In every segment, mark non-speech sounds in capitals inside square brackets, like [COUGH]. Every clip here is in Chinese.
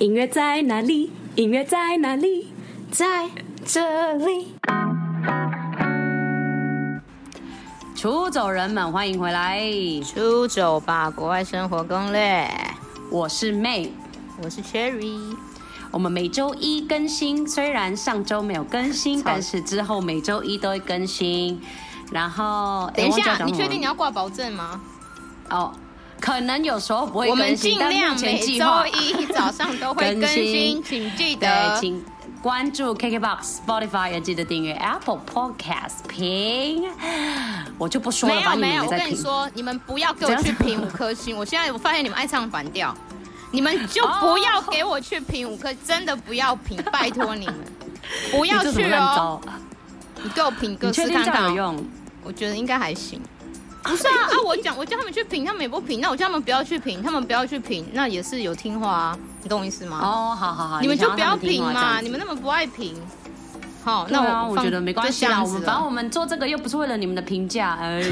音乐在哪里？音乐在哪里？在这里。出走人们，欢迎回来！出走吧，国外生活攻略。我是 May，我是 Cherry。我们每周一更新，虽然上周没有更新，但是之后每周一都会更新。然后，等一下，你确定你要挂保证吗？哦。可能有时候不会更新，我们尽量每周一 [LAUGHS] 早上都会更新，请记得，请关注 KKBOX、Spotify，也记得订阅 Apple Podcast 评。我就不说了，没有没有，我跟你说，你们不要给我去评五颗星。我现在我发现你们爱唱反调，你们就不要给我去评五颗，真的不要评，[LAUGHS] 拜托你们不要去哦。你给我评个试看看，我觉得应该还行。[LAUGHS] 不是啊啊！我讲，我叫他们去评，他们也不评。那我叫他们不要去评，他们不要去评，那也是有听话啊。你懂我意思吗？哦，好好好，你们就不要评嘛，你们那么不爱评。好，那我我觉得没关系啦。我们反正我们做这个又不是为了你们的评价，[LAUGHS] 哎，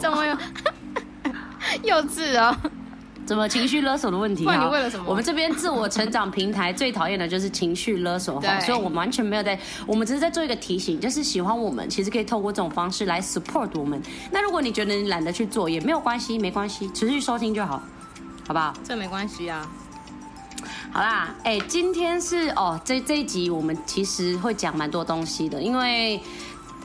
怎么又 [LAUGHS] 幼稚啊？怎么情绪勒索的问题啊？你为了什么？我们这边自我成长平台最讨厌的就是情绪勒索，哈，所以我们完全没有在，我们只是在做一个提醒，就是喜欢我们，其实可以透过这种方式来 support 我们。那如果你觉得你懒得去做，也没有关系，没关系，持续收听就好，好不好？这没关系啊。好啦，哎，今天是哦，这这一集我们其实会讲蛮多东西的，因为。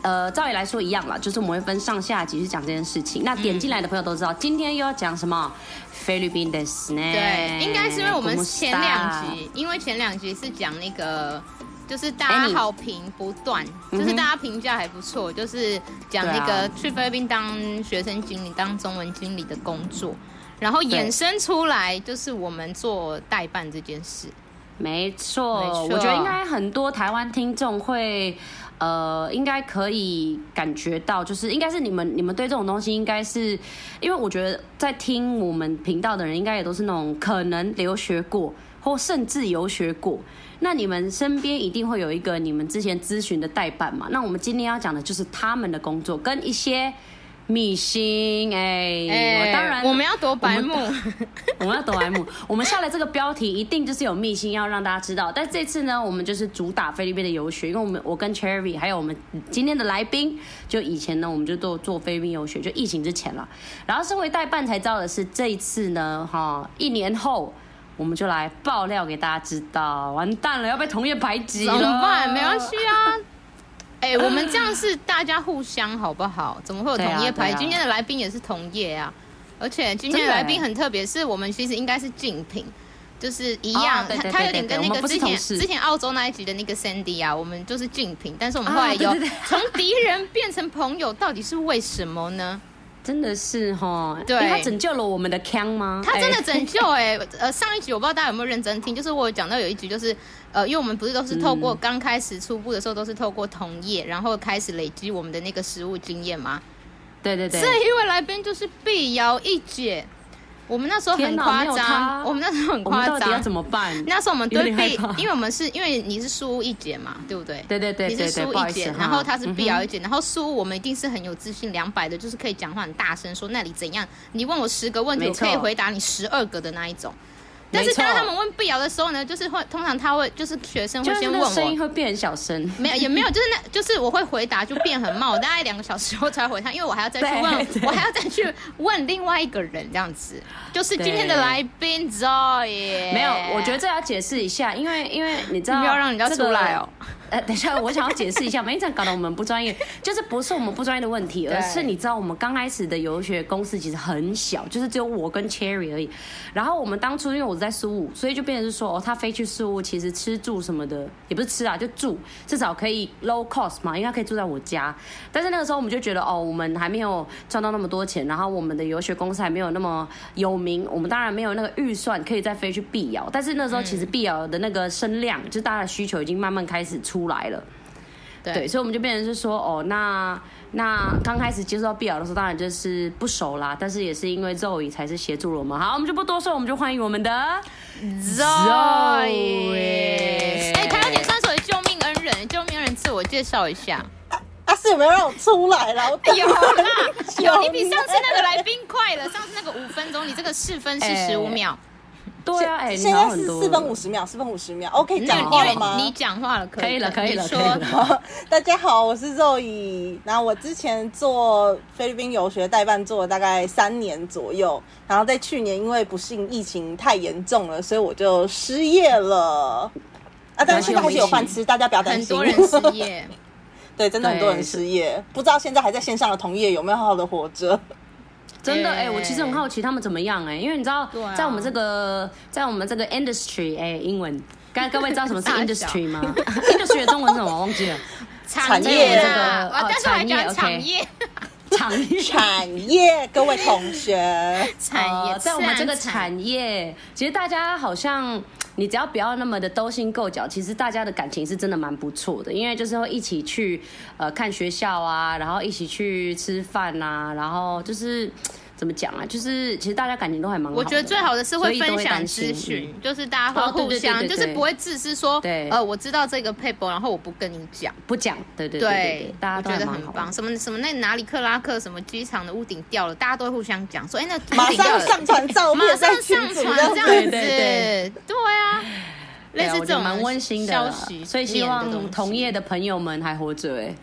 呃，照理来说一样啦，就是我们会分上下集去讲这件事情。那点进来的朋友都知道，嗯、今天又要讲什么？菲律宾的事呢？对，应该是因为我们前两集，因为前两集是讲那个，就是大家好评不断，欸、就是大家评价还不错，就是讲那个去菲律宾当学生经理、当中文经理的工作，然后衍生出来就是我们做代办这件事。没错，我觉得应该很多台湾听众会。呃，应该可以感觉到，就是应该是你们，你们对这种东西，应该是，因为我觉得在听我们频道的人，应该也都是那种可能留学过，或甚至游学过。那你们身边一定会有一个你们之前咨询的代办嘛？那我们今天要讲的就是他们的工作，跟一些。秘辛哎，欸、当然我们要躲白目，我们 [LAUGHS] 要躲白目。我们下了这个标题，一定就是有秘辛要让大家知道。但这次呢，我们就是主打菲律宾的游学，因为我们我跟 Cherry 还有我们今天的来宾，就以前呢，我们就做做菲律宾游学，就疫情之前了。然后身为代办才知道的是，这一次呢，哈，一年后我们就来爆料给大家知道。完蛋了，要被同业排挤了，怎么办？没关系啊。哎、欸，我们这样是大家互相好不好？[LAUGHS] 怎么会有同业牌？啊啊、今天的来宾也是同业啊，而且今天的来宾很特别，是我们其实应该是竞品，就是一样，他他有点跟那个之前之前澳洲那一集的那个 Sandy 啊，我们就是竞品，但是我们后来有从 [LAUGHS] 敌人变成朋友，到底是为什么呢？真的是哈，对，他拯救了我们的腔吗？他真的拯救哎、欸，呃，上一集我不知道大家有没有认真听，就是我有讲到有一集就是，呃，因为我们不是都是透过刚开始初步的时候都是透过同业，然后开始累积我们的那个实物经验吗。对对对，这一位来宾就是碧瑶一姐。我们那时候很夸张，我们那时候很夸张，到底要怎么办？那时候我们对碧，因为我们是因为你是输一姐嘛，对不对？对对对，你是输一姐，然后他是碧瑶一姐，然后输我们一定是很有自信，两百的，就是可以讲话很大声，说那里怎样？你问我十个问题，我可以回答你十二个的那一种。但是当他们问碧瑶的时候呢，就是会通常他会就是学生会先问我，声音会变很小声，没有也没有，就是那就是我会回答就变很慢，我大概两个小时后才回他，因为我还要再去问，我还要再去问另外一个人这样子，就是今天的来宾 Zoe。没有，我觉得这要解释一下，因为因为你知道，不要让人家出来哦。呃，等一下，我想要解释一下，没这样搞得我们不专业，[LAUGHS] 就是不是我们不专业的问题，而是你知道，我们刚开始的游学公司其实很小，就是只有我跟 Cherry 而已。然后我们当初因为我在苏武，所以就变成是说，哦，他飞去苏武，其实吃住什么的也不是吃啊，就住，至少可以 low cost 嘛，因为他可以住在我家。但是那个时候我们就觉得，哦，我们还没有赚到那么多钱，然后我们的游学公司还没有那么有名，我们当然没有那个预算可以再飞去碧瑶。但是那时候其实碧瑶的那个声量，就是大家的需求已经慢慢开始出。出来了，对，对，所以我们就变成是说，哦，那那刚开始接触到碧瑶的时候，当然就是不熟啦，但是也是因为 Zoe 才是协助了我们。好，我们就不多说，我们就欢迎我们的 Zoe。哎，台湾姐算是我的救命恩人，救命恩人，自我介绍一下。他、啊、是有没有让我出来了？我有啦，[LAUGHS] 有，你比上次那个来宾快了，上次那个五分钟，你这个四分四十五秒。对啊，哎，现在是四分五十秒，四分五十秒，OK，讲话了吗？你讲话了，可以了，可以了，说。[LAUGHS] 大家好，我是肉乙然后我之前做菲律宾游学代办做了大概三年左右，然后在去年因为不幸疫情太严重了，所以我就失业了。啊，但是现在还是有饭吃，大家不要担心。很多人失业，[LAUGHS] 对，真的很多人失业，不知道现在还在线上的同业有没有好好的活着。真的哎、欸，我其实很好奇他们怎么样哎、欸，因为你知道，在我们这个在我们这个 industry 哎、欸，英文，刚各位知道什么是 industry 吗？[LAUGHS] industry 的中文是什么？我忘记了。产业这个啊，但是还讲产业，产业产业，各位同学，产业在我们这个产业，其实大家好像。你只要不要那么的勾心斗角，其实大家的感情是真的蛮不错的，因为就是会一起去呃看学校啊，然后一起去吃饭啊，然后就是怎么讲啊，就是其实大家感情都还蛮好的。我觉得最好的是会分享资讯，就是大家会互相，就是不会自私说，对，呃，我知道这个撇步，然后我不跟你讲，不讲，对对对，对，大家都觉得很棒。什么什么那哪里克拉克什么机场的屋顶掉了，大家都会互相讲说，哎，那马上上传照片，马上上传这样子，对对对啊。类似这种蛮温馨的消息，所以希望同业的朋友们还活着哎，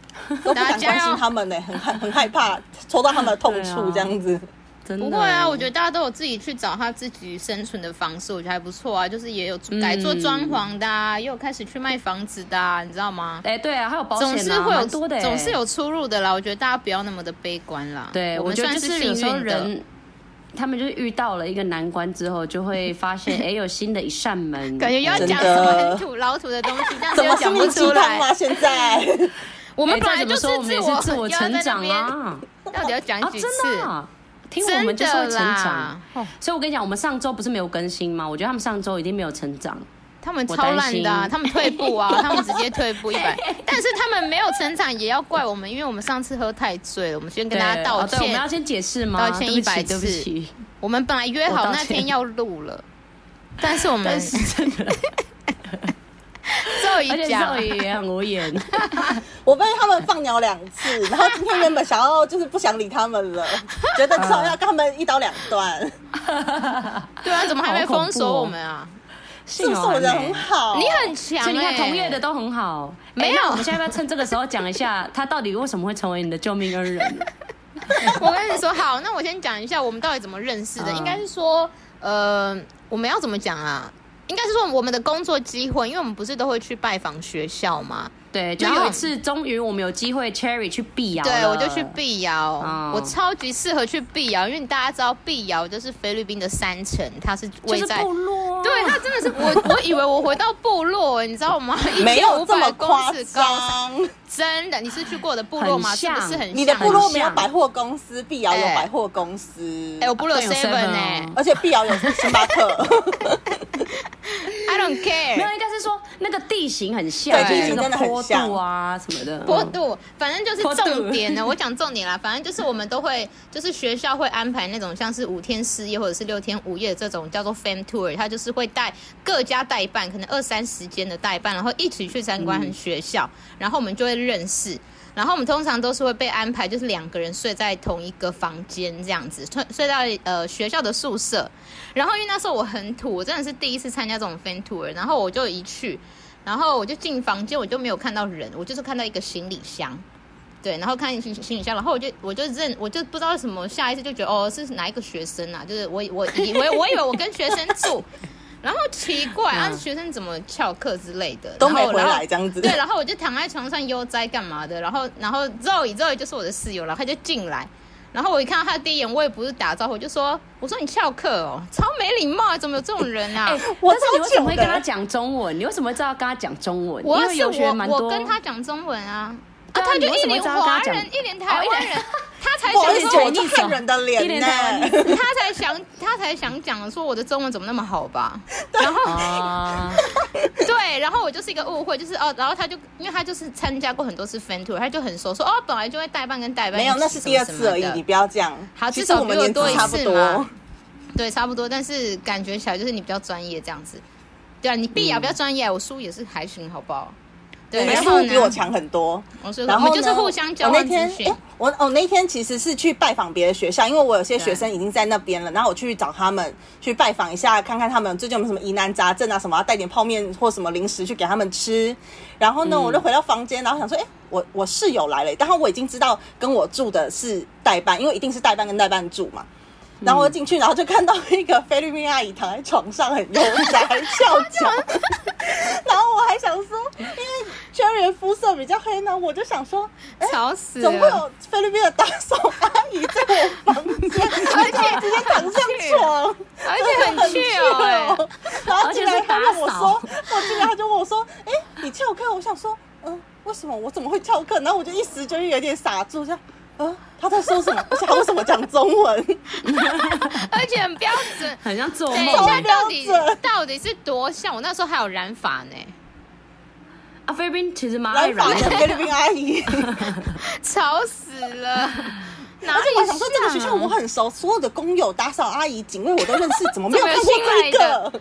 都不想关心他们呢，很害很害怕戳到他们的痛处这样子。真的不会啊，我觉得大家都有自己去找他自己生存的方式，我觉得还不错啊。就是也有改做装潢的，啊，也有开始去卖房子的，啊，你知道吗？哎，对啊，还有保险，总是会有多的，总是有出入的啦。我觉得大家不要那么的悲观啦。对，我觉得就是有时候人。他们就是遇到了一个难关之后，就会发现，[LAUGHS] 哎，有新的一扇门。感觉要讲什么很土老土的东西，这样子又讲不出来吗？现 [LAUGHS] 在我们本来就是自我成长啊，[LAUGHS] 到底要讲几次？真的，听我们就是会成长。所以我跟你讲，我们上周不是没有更新吗？我觉得他们上周一定没有成长。他们超烂的、啊，他们退步啊，[LAUGHS] 他们直接退步一百。但是他们没有成长，也要怪我们，因为我们上次喝太醉了。我们先跟大家道歉，哦、我们要先解释吗？道歉一百次。我们本来约好那天要录了，但是我们 [LAUGHS] 是真的。终于讲，也很无言。[LAUGHS] 我被他们放鸟两次，[LAUGHS] 然后今天原本想要就是不想理他们了，觉得至少要跟他们一刀两断。[LAUGHS] 对啊，怎么还没封锁我们啊？是不是我人很好？你很强，你看同业的都很好。没有，我们现在要不要趁这个时候讲一下，他到底为什么会成为你的救命恩人？我跟你说，好，那我先讲一下我们到底怎么认识的。应该是说，呃，我们要怎么讲啊？应该是说我们的工作机会，因为我们不是都会去拜访学校吗？对，就有一次，终于我们有机会，Cherry 去碧瑶，对，我就去碧瑶，哦、我超级适合去碧瑶，因为大家知道碧瑶就是菲律宾的山城，它是位在部落、啊，对，它真的是我，[LAUGHS] 我以为我回到部落，你知道吗？[LAUGHS] 没有这么夸张，真的，你是去过的部落吗？是不是很像？你的部落没有百货公司，碧瑶有百货公司，哎、欸，我部落有 seven 呢、欸，而且碧瑶有星巴克。[LAUGHS] I don't care，没有，应该是说那个地形很像，对，地形真的很像啊什么的。坡度，反正就是重点呢。我讲重点啦，反正就是我们都会，就是学校会安排那种像是五天四夜或者是六天五夜这种叫做 fam tour，他就是会带各家代办，可能二三十间的代办，然后一起去参观学校，然后我们就会认识。然后我们通常都是会被安排，就是两个人睡在同一个房间这样子，睡睡到呃学校的宿舍。然后因为那时候我很土，我真的是第一次参加这种 fan tour，然后我就一去，然后我就进房间，我就没有看到人，我就是看到一个行李箱，对，然后看行行李箱，然后我就我就认，我就不知道什么，下一次就觉得哦是哪一个学生啊？就是我我以为我以为我跟学生住。然后奇怪，啊，学生怎么翘课之类的，都没回来这样子。对，然后我就躺在床上悠哉干嘛的。然后，然后 Zoe Zoe 就是我的室友然后，他就进来。然后我一看到他第一眼，我也不是打招呼，我就说：“我说你翘课哦，超没礼貌，怎么有这种人啊？” [LAUGHS] 我但是你为什么会跟他讲中文？你为什么会知道跟他讲中文？我是有学我我跟他讲中文啊。啊，他就一脸华人，一脸台湾人，[LAUGHS] 他才想说，我就看人的脸呢。他才想，他才想讲说我的中文怎么那么好吧？然后，[LAUGHS] 对，然后我就是一个误会，就是哦，然后他就，因为他就是参加过很多次 fan tour，他就很熟，说哦，本来就会代办跟代办，没有，那是第二次而已，你不要这样。好，至少比我多一次嘛。对，差不多，但是感觉起来就是你比较专业这样子。对啊，你碧瑶比较专业，我书也是还行，好不好？对，你的服务比我强很多。然后就是互相交换资讯。我哦那天其实是去拜访别的学校，因为我有些学生已经在那边了，然后我去找他们去拜访一下，看看他们最近有没有什么疑难杂症啊什么，要带点泡面或什么零食去给他们吃。然后呢，我就回到房间，然后想说，哎，我我室友来了，然后我已经知道跟我住的是代班，因为一定是代班跟代班住嘛。然后我进去，然后就看到一个菲律宾阿姨躺在床上，很悠哉，还翘脚。[LAUGHS] 然后我还想说，因为 Cherry 肤色比较黑呢，我就想说，吵死了，怎么会有菲律宾的打扫阿姨在我房间，[LAUGHS] 而且直接躺上床，而且很趣哦。然后进来他问我说，我进来他就问我说，哎，你翘课？我想说，嗯，为什么我怎么会翘课？然后我就一时就有点傻住，这样。呃，他在说什么？而且他为什么讲中文？[LAUGHS] 而且很标准，很像做梦。等一下，到底到底是多像？我那时候还有染发呢。啊，菲律宾其实蛮爱染的，菲律宾阿姨，[LAUGHS] 吵死了。[LAUGHS] 而且我想说，这个学校我很熟，所有的工友、打扫阿姨、警卫我都认识，怎么没有 [LAUGHS] 看过这个？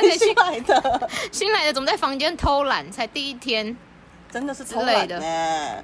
对，新来的，新来的怎么在房间偷懒？才第一天。真的是之类的，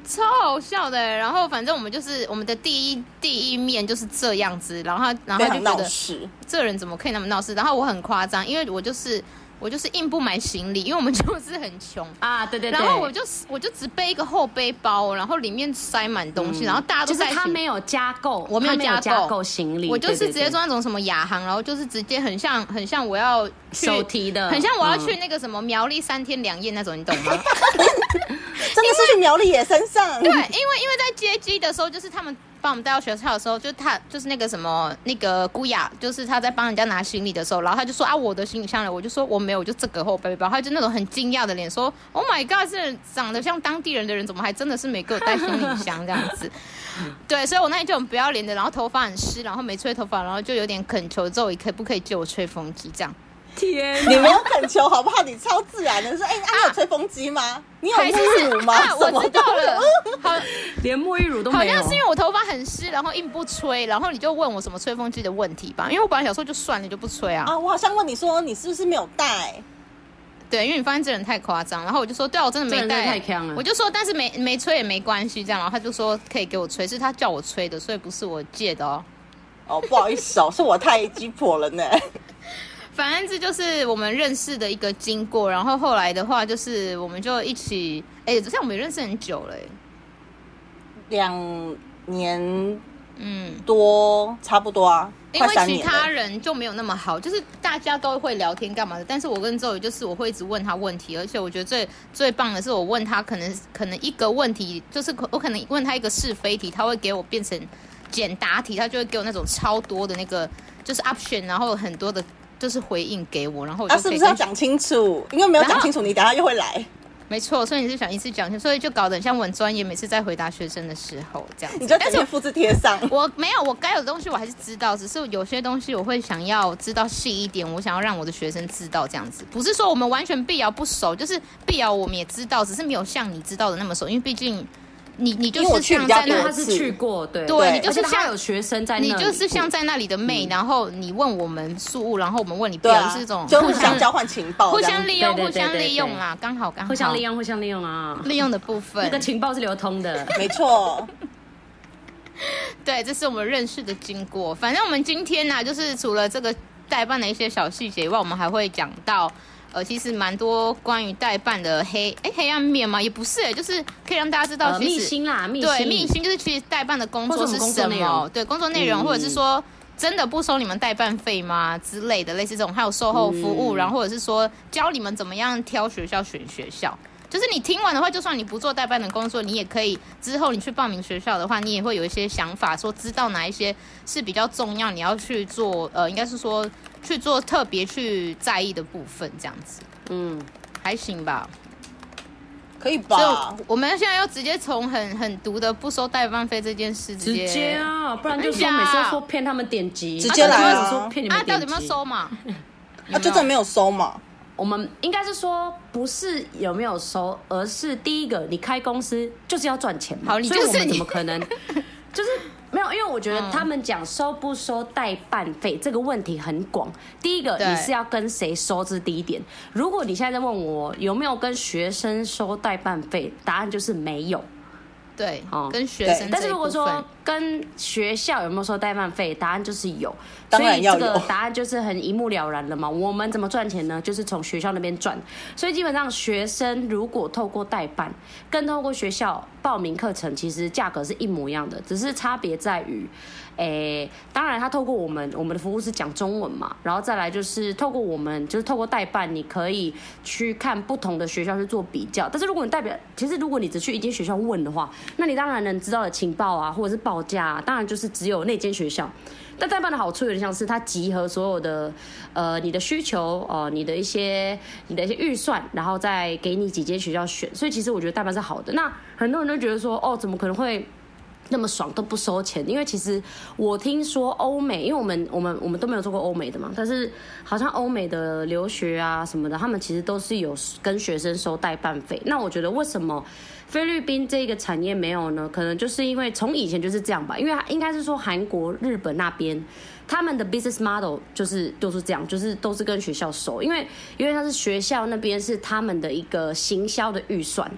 超好笑的。然后反正我们就是我们的第一第一面就是这样子，然后他然后他就觉得这人怎么可以那么闹事？然后我很夸张，因为我就是。我就是硬不买行李，因为我们就是很穷啊，对对对。然后我就我就只背一个后背包，然后里面塞满东西，嗯、然后大家都在。就是他没有加购，我没有加购行李，我就是直接坐那种什么亚航，然后就是直接很像很像我要手提的，很像我要去那个什么苗栗三天两夜那种，你懂吗？[LAUGHS] 真的是去苗栗野山上。对，因为因为在接机的时候，就是他们。帮我们带到学校的时候，就他就是那个什么那个姑雅，就是他在帮人家拿行李的时候，然后他就说啊，我的行李箱呢？我就说我没有，就这个后背包。他就那种很惊讶的脸说，Oh my god，这长得像当地人的人，怎么还真的是没给我带行李箱这样子？[LAUGHS] 对，所以我那天就很不要脸的，然后头发很湿，然后没吹头发，然后就有点恳求周围可不可以借我吹风机这样。天，你没有恳求好不好？你超自然的说，哎、欸，你有吹风机吗？啊、你有沐浴乳吗？啊、我知道了，好，连沐浴乳都没有。好像是因为我头发很湿，然后硬不吹，然后你就问我什么吹风机的问题吧。因为我本来想说就算了，就不吹啊。啊，我好像问你说你是不是没有带？对，因为你发现这人太夸张，然后我就说对啊，我真的没带。太强了。我就说，但是没没吹也没关系，这样，然后他就说可以给我吹，是他叫我吹的，所以不是我借的哦。哦，不好意思哦，是我太鸡婆了呢。反正这就是我们认识的一个经过，然后后来的话就是我们就一起，哎，这样我们也认识很久了，两年，嗯，多差不多啊。因为其他人就没有那么好，就是大家都会聊天干嘛的，但是我跟周宇就是我会一直问他问题，而且我觉得最最棒的是我问他可能可能一个问题就是我可能问他一个是非题，他会给我变成简答题，他就会给我那种超多的那个就是 option，然后有很多的。就是回应给我，然后我就、啊、是不是要讲清楚？因为没有讲清楚，你等下又会来。没错，所以你是想一次讲清楚，所以就搞得很像我很专业。每次在回答学生的时候，这样子你就但是复制贴上。[LAUGHS] 我没有，我该有的东西我还是知道，只是有些东西我会想要知道细一点，我想要让我的学生知道这样子。不是说我们完全碧瑶不熟，就是碧瑶我们也知道，只是没有像你知道的那么熟，因为毕竟。你你就是像在那，他是去过，对对，你就是像有学生在那，你就是像在那里的妹，然后你问我们宿务，然后我们问你，对，是这种就互相交换情报，互相利用，互相利用啊，刚好刚好，互相利用，互相利用啊，利用的部分，那个情报是流通的，[LAUGHS] 没错。[LAUGHS] 对，这是我们认识的经过。反正我们今天呢，就是除了这个代办的一些小细节以外，我们还会讲到。呃，其实蛮多关于代办的黑哎黑暗面嘛，也不是哎，就是可以让大家知道其实，秘辛啦，秘辛对秘辛就是其实代办的工作是什么，对工作内容，或者是说真的不收你们代办费吗？之类的，类似这种，还有售后服务，然后或者是说教你们怎么样挑学校选学校。就是你听完的话，就算你不做代办的工作，你也可以之后你去报名学校的话，你也会有一些想法，说知道哪一些是比较重要，你要去做，呃，应该是说去做特别去在意的部分，这样子，嗯，还行吧，可以吧？就我们现在要直接从很很毒的不收代办费这件事直接，直接啊，不然就说每次说骗他们点击，直接来啊，说骗你们点击，啊，到底有没有收嘛？[LAUGHS] 啊，就真的没有收嘛？我们应该是说，不是有没有收，而是第一个，你开公司就是要赚钱嘛。好，你就是所以我们怎么可能？因为我觉得他们讲收不收代办费这个问题很广。第一个，你是要跟谁收，这是第一点。如果你现在在问我有没有跟学生收代办费，答案就是没有。对，哦，跟学生。但是如果说跟学校有没有收代办费，答案就是有。所以这个 [LAUGHS] 答案就是很一目了然了嘛。我们怎么赚钱呢？就是从学校那边赚。所以基本上学生如果透过代办，跟透过学校报名课程，其实价格是一模一样的，只是差别在于。诶、当然，他透过我们，我们的服务是讲中文嘛，然后再来就是透过我们，就是透过代办，你可以去看不同的学校去做比较。但是如果你代表，其实如果你只去一间学校问的话，那你当然能知道的情报啊，或者是报价啊，当然就是只有那间学校。但代办的好处有点像是它集合所有的，呃，你的需求，呃，你的一些，你的一些预算，然后再给你几间学校选。所以其实我觉得代办是好的。那很多人都觉得说，哦，怎么可能会？那么爽都不收钱，因为其实我听说欧美，因为我们我们我们都没有做过欧美的嘛，但是好像欧美的留学啊什么的，他们其实都是有跟学生收代办费。那我觉得为什么菲律宾这个产业没有呢？可能就是因为从以前就是这样吧，因为应该是说韩国、日本那边。他们的 business model 就是就是这样，就是都是跟学校收，因为因为他是学校那边是他们的一个行销的预算，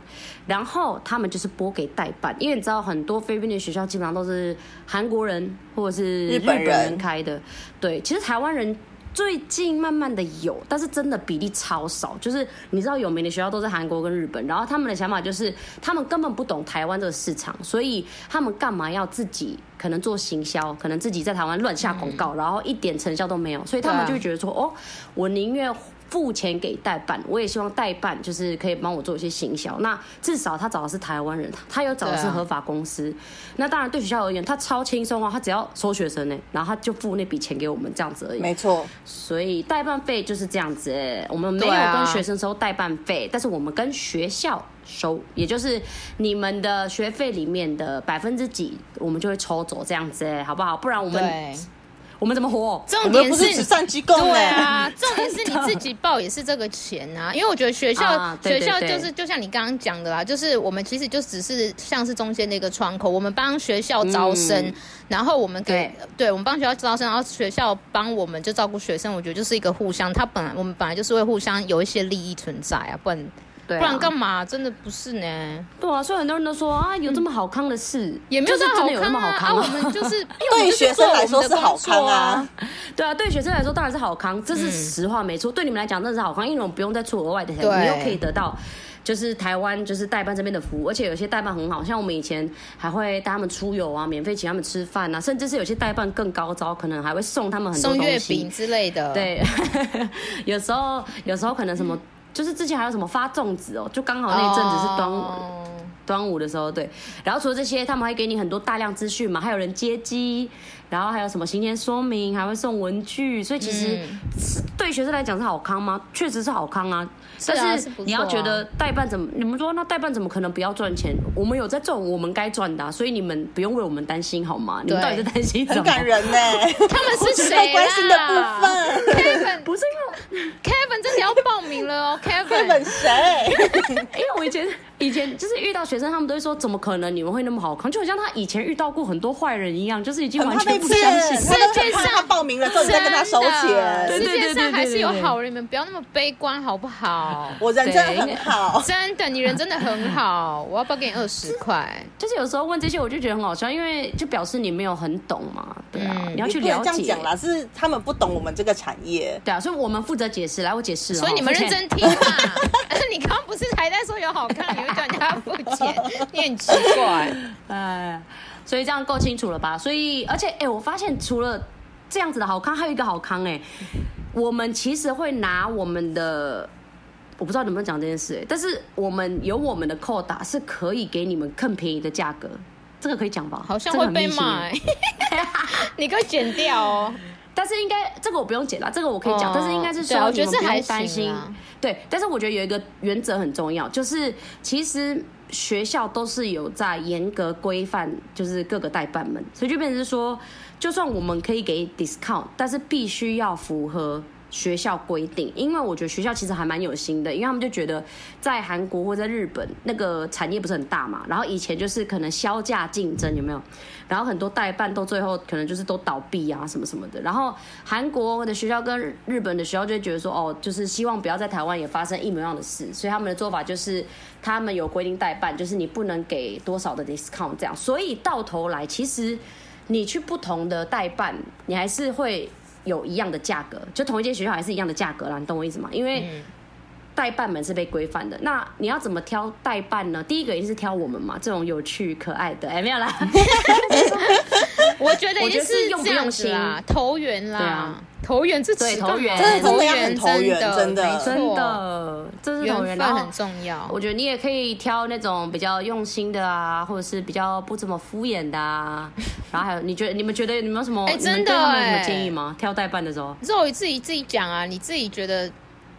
然后他们就是拨给代办，因为你知道很多菲律宾的学校基本上都是韩国人或者是日本人开的，对，其实台湾人。最近慢慢的有，但是真的比例超少。就是你知道有名的学校都是韩国跟日本，然后他们的想法就是他们根本不懂台湾这个市场，所以他们干嘛要自己可能做行销，可能自己在台湾乱下广告，然后一点成效都没有，所以他们就觉得说，哦，我宁愿。付钱给代办，我也希望代办就是可以帮我做一些行销。那至少他找的是台湾人，他又找的是合法公司。啊、那当然对学校而言，他超轻松啊，他只要收学生呢，然后他就付那笔钱给我们这样子而已。没错，所以代办费就是这样子。我们没有跟学生收代办费，啊、但是我们跟学校收，也就是你们的学费里面的百分之几，我们就会抽走这样子，好不好？不然我们。我们怎么活？重点是慈善机构，对啊，重点是你自己报也是这个钱啊。因为我觉得学校、学校就是就像你刚刚讲的啦，就是我们其实就只是像是中间的一个窗口，我们帮学校招生，嗯、然后我们给对，对我们帮学校招生，然后学校帮我们就照顾学生。我觉得就是一个互相，他本来我们本来就是会互相有一些利益存在啊，不然。对啊、不然干嘛？真的不是呢。对啊，所以很多人都说啊，有这么好康的事，嗯、也没有这么好康啊。有那么好康啊，啊我们就是 [LAUGHS] 对学生来说是好康啊。对啊，对学生来说当然是好康，这是实话没错。嗯、对你们来讲真的是好康，因为我们不用再出额外的钱，对你又可以得到就是台湾就是代办这边的服务，而且有些代办很好，像我们以前还会带他们出游啊，免费请他们吃饭啊，甚至是有些代办更高招，可能还会送他们很多东西，送月饼之类的。对，[LAUGHS] 有时候有时候可能什么。就是之前还有什么发粽子哦，就刚好那一阵子是端午，oh. 端午的时候，对。然后除了这些，他们还给你很多大量资讯嘛，还有人接机。然后还有什么行前说明，还会送文具，所以其实对学生来讲是好康吗？确实是好康啊。但是你要觉得代办怎么？你们说那代办怎么可能不要赚钱？我们有在赚我们该赚的啊，所以你们不用为我们担心好吗？你们到底在担心什么？很感人呢。[LAUGHS] 他们是谁关心的部分？[LAUGHS] Kevin 不是因为 Kevin 真的要报名了哦。Kevin 谁？[LAUGHS] 因为我以前以前就是遇到学生，他们都会说怎么可能你们会那么好康？就好像他以前遇到过很多坏人一样，就是已经完全。不相信，世界上他报名了之后，你再跟他收钱。世界上还是有好人，你们不要那么悲观，好不好？我人真的很好，真的，你人真的很好。我要不要给你二十块？就是有时候问这些，我就觉得很好笑，因为就表示你没有很懂嘛。对啊，你要去了解。这样讲啦，是他们不懂我们这个产业。对啊，所以我们负责解释。来，我解释。所以你们认真听嘛。[LAUGHS] 你刚刚不是还在说有好看，你 [LAUGHS] 会叫人家付钱？[LAUGHS] 你很奇怪。[LAUGHS] 哎。所以这样够清楚了吧？所以，而且，哎、欸，我发现除了这样子的好康，还有一个好康、欸，哎，我们其实会拿我们的，我不知道能不能讲这件事、欸，哎，但是我们有我们的扣打，是可以给你们更便宜的价格，这个可以讲吧？好像会被骂、欸，[LAUGHS] 你可以剪掉哦。但是应该这个我不用解答，这个我可以讲。哦、但是应该是说你们不用担心，对。但是我觉得有一个原则很重要，就是其实。学校都是有在严格规范，就是各个代办们，所以就变成是说，就算我们可以给 discount，但是必须要符合学校规定，因为我觉得学校其实还蛮有心的，因为他们就觉得在韩国或在日本那个产业不是很大嘛，然后以前就是可能削价竞争有没有？然后很多代办到最后可能就是都倒闭啊什么什么的，然后韩国的学校跟日本的学校就会觉得说哦，就是希望不要在台湾也发生一模一样的事，所以他们的做法就是他们有规定代办，就是你不能给多少的 discount 这样，所以到头来其实你去不同的代办，你还是会。有一样的价格，就同一间学校还是一样的价格啦，你懂我意思吗？因为代办们是被规范的，那你要怎么挑代办呢？第一个一定是挑我们嘛，这种有趣可爱的。哎，没有啦，[LAUGHS] 我觉得也是用不用心啊，投缘啦。对啊。投缘这对投缘，真的真的要很投缘，真的真的，这是投缘，然后很重要。我觉得你也可以挑那种比较用心的啊，或者是比较不怎么敷衍的啊。然后还有，你觉得你们觉得你们有什么？哎，真的，有什么建议吗？挑代办的时候，肉你自己自己讲啊，你自己觉得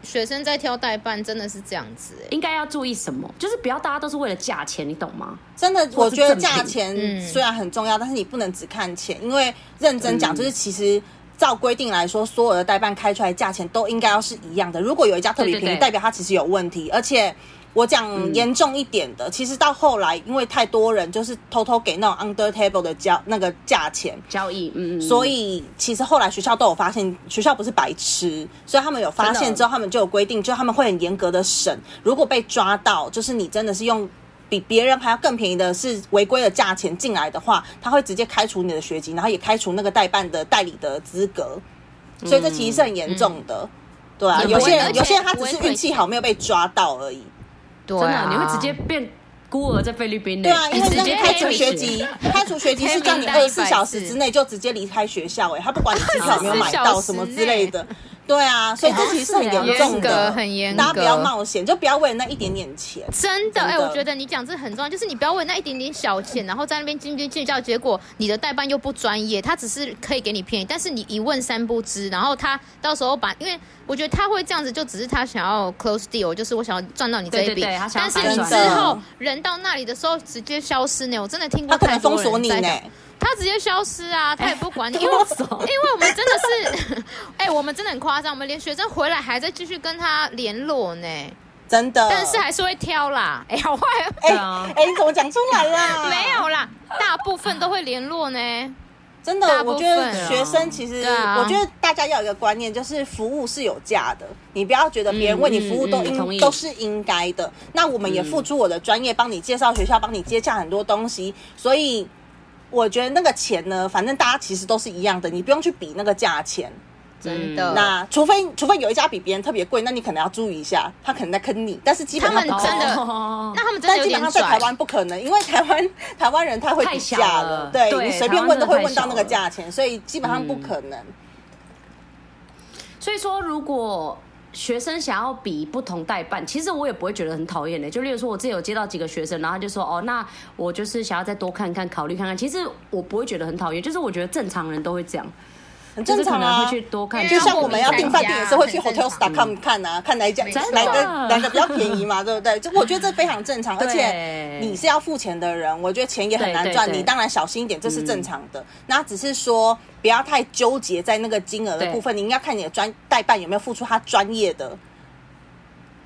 学生在挑代办真的是这样子？应该要注意什么？就是不要大家都是为了价钱，你懂吗？真的，我觉得价钱虽然很重要，但是你不能只看钱，因为认真讲，就是其实。照规定来说，所有的代办开出来价钱都应该要是一样的。如果有一家特别便宜，代表它其实有问题。而且我讲严重一点的，嗯、其实到后来，因为太多人就是偷偷给那种 under table 的交那个价钱。交易，嗯嗯，所以其实后来学校都有发现，学校不是白痴，所以他们有发现之后，他们就有规定，就他们会很严格的审。如果被抓到，就是你真的是用。比别人还要更便宜的是违规的价钱进来的话，他会直接开除你的学籍，然后也开除那个代办的代理的资格，所以这其实是很严重的，嗯、对啊。有些人有些人他只是运气好，没有被抓到而已，对啊，真的，你会直接变孤儿在菲律宾。对啊，因为直接开除学籍，开除学籍是叫你二十四小时之内就直接离开学校，哎，他不管你机票 [LAUGHS] 有没有买到什么之类的。对啊，所以这其实是很严重的，很严格。大家不要冒险，就不要为了那一点点钱。真的，哎、欸，我觉得你讲这很重要，就是你不要为了那一点点小钱，然后在那边斤斤计较，结果你的代办又不专业，他只是可以给你便宜，但是你一问三不知，然后他到时候把，因为我觉得他会这样子，就只是他想要 close deal，就是我想要赚到你这一笔。对对对，但是你之后人到那里的时候直接消失呢，我真的听过太多人在讲。他直接消失啊！他也不管你，[LAUGHS] 因为因为我们真的是，[LAUGHS] 哎、欸，我们真的很夸张，我们连学生回来还在继续跟他联络呢，真的。但是还是会挑啦，哎、欸，好坏，哎、欸，哎、欸，你怎么讲出来啦？[LAUGHS] 没有啦，大部分都会联络呢。真的，我觉得学生其实，我觉得大家要有一个观念，就是服务是有价的，你不要觉得别人为你服务都应、嗯嗯、都是应该的。那我们也付出我的专业，帮你介绍学校，帮你接洽很多东西，所以。我觉得那个钱呢，反正大家其实都是一样的，你不用去比那个价钱，真的。那除非除非有一家比别人特别贵，那你可能要注意一下，他可能在坑你。但是基本上他们真的，那他们真的但基本上在台湾不可能，因为台湾台湾人太会比价了，对，对你随便问都会问到那个价钱，所以基本上不可能。嗯、所以说，如果。学生想要比不同代办，其实我也不会觉得很讨厌的。就例如说，我自己有接到几个学生，然后他就说：“哦，那我就是想要再多看看，考虑看看。”其实我不会觉得很讨厌，就是我觉得正常人都会这样，很正常啊。会去多看，就像我们要订饭店也是会去 Hotels.com 看啊，看哪一家哪个哪个比较便宜嘛，[LAUGHS] 对不对？就我觉得这非常正常，而且你是要付钱的人，我觉得钱也很难赚，你当然小心一点，这是正常的。那只是说。不要太纠结在那个金额的部分，你应该看你的专代办有没有付出他专业的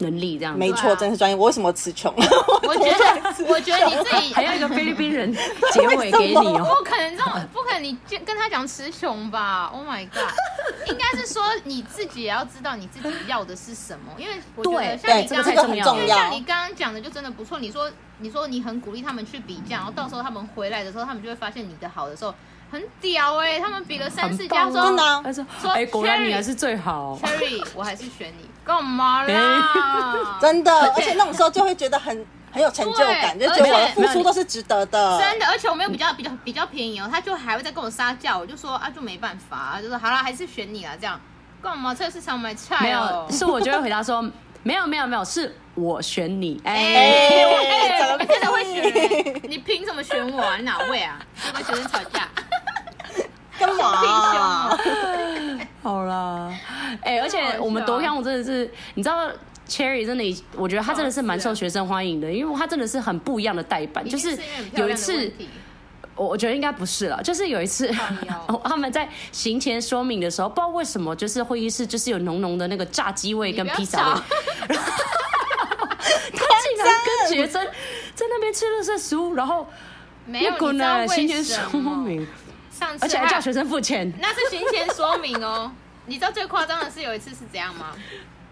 能力，这样没错，真是专业。我为什么词穷？[LAUGHS] 我觉得，我觉得你自己 [LAUGHS] 还要一个菲律宾人结尾给你哦。不可能这种，不可能你跟他讲词穷吧？Oh my god！应该是说你自己也要知道你自己要的是什么，因为我觉得像你刚刚，因为像你刚刚讲的就真的不错。你说，你说你很鼓励他们去比较，然后到时候他们回来的时候，他们就会发现你的好的时候。很屌哎、欸，他们比了三四家，说真的，他说说哎，果然你还是最好，Cherry，我还是选你，干嘛啦？真的，而且那种时候就会觉得很很有成就感，就觉得我的付出都是值得的。真的，而且我们又比较比较比较便宜哦，他就还会再跟我撒价，我就说啊，就没办法，就说好了，还是选你啊，这样干嘛？菜市场买菜、喔？没有，是我就会回答说，没有没有没有，是我选你。哎、欸，哎、欸，怎么真的会选？你凭什么选我啊？你哪位啊？就跟学生吵架。干嘛？[LAUGHS] 好啦，哎、欸，而且我们多香，我真的是，你知道，Cherry 真的，我觉得他真的是蛮受学生欢迎的，因为他真的是很不一样的代班，就是有一次，我我觉得应该不是了，就是有一次，[LAUGHS] 他们在行前说明的时候，不知道为什么，就是会议室就是有浓浓的那个炸鸡味跟披萨味，他竟然跟学生 [LAUGHS] 在那边吃垃圾食物，然后没有呢，行前说明，上次而且还叫学生付钱，那是行前说明哦。[LAUGHS] 你知道最夸张的是有一次是怎样吗？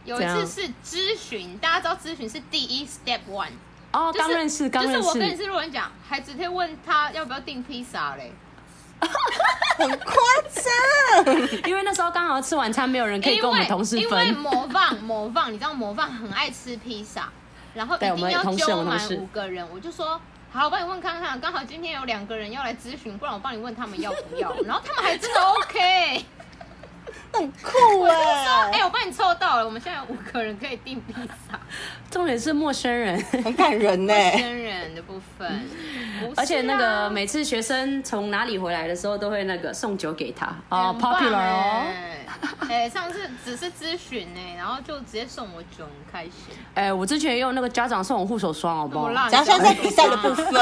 有一次是咨询，大家知道咨询是第一 step one。哦，刚认识，刚认识。就是我跟你是路人讲，还直接问他要不要订披萨嘞，[LAUGHS] 很夸张。因为那时候刚好吃晚餐，没有人可以跟我们同事分。因为模范模范，你知道模范很爱吃披萨，然后一定要揪满五个人。我就说好，我帮你问看看，刚好今天有两个人要来咨询，不然我帮你问他们要不要。然后他们还真的 OK。[LAUGHS] 很酷哎！哎、欸，我帮你凑到了，我们现在有五个人可以订披萨。[LAUGHS] 重点是陌生人，很感人呢。陌生人的部分，啊、而且那个每次学生从哪里回来的时候，都会那个送酒给他啊，popular 哦。[LAUGHS] 哎、欸，上次只是咨询呢，然后就直接送我酒，很开心。哎、欸，我之前也有那个家长送我护手霜，好不好？讲现在比赛的部分，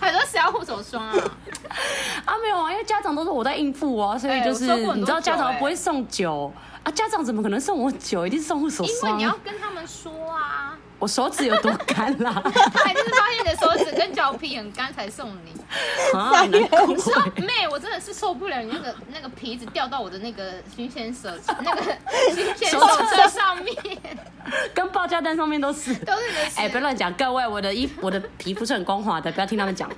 很多谁要护手霜啊？啊，没有啊，因为家长都是我在应付啊，所以就是、欸、你知道家长不会送酒啊，家长怎么可能送我酒？一定是送护手霜。因为你要跟他们说啊。我手指有多干啦？[LAUGHS] 他还就是发现你的手指跟脚皮很干才送你。啊，你说妹，我真的是受不了你那个那个皮子掉到我的那个新鲜手那个 [LAUGHS] 新鲜手册上面，跟报价单上面都是都是你的。哎、欸，不要乱讲，各位，我的衣服 [LAUGHS] 我的皮肤是很光滑的，不要听他们讲。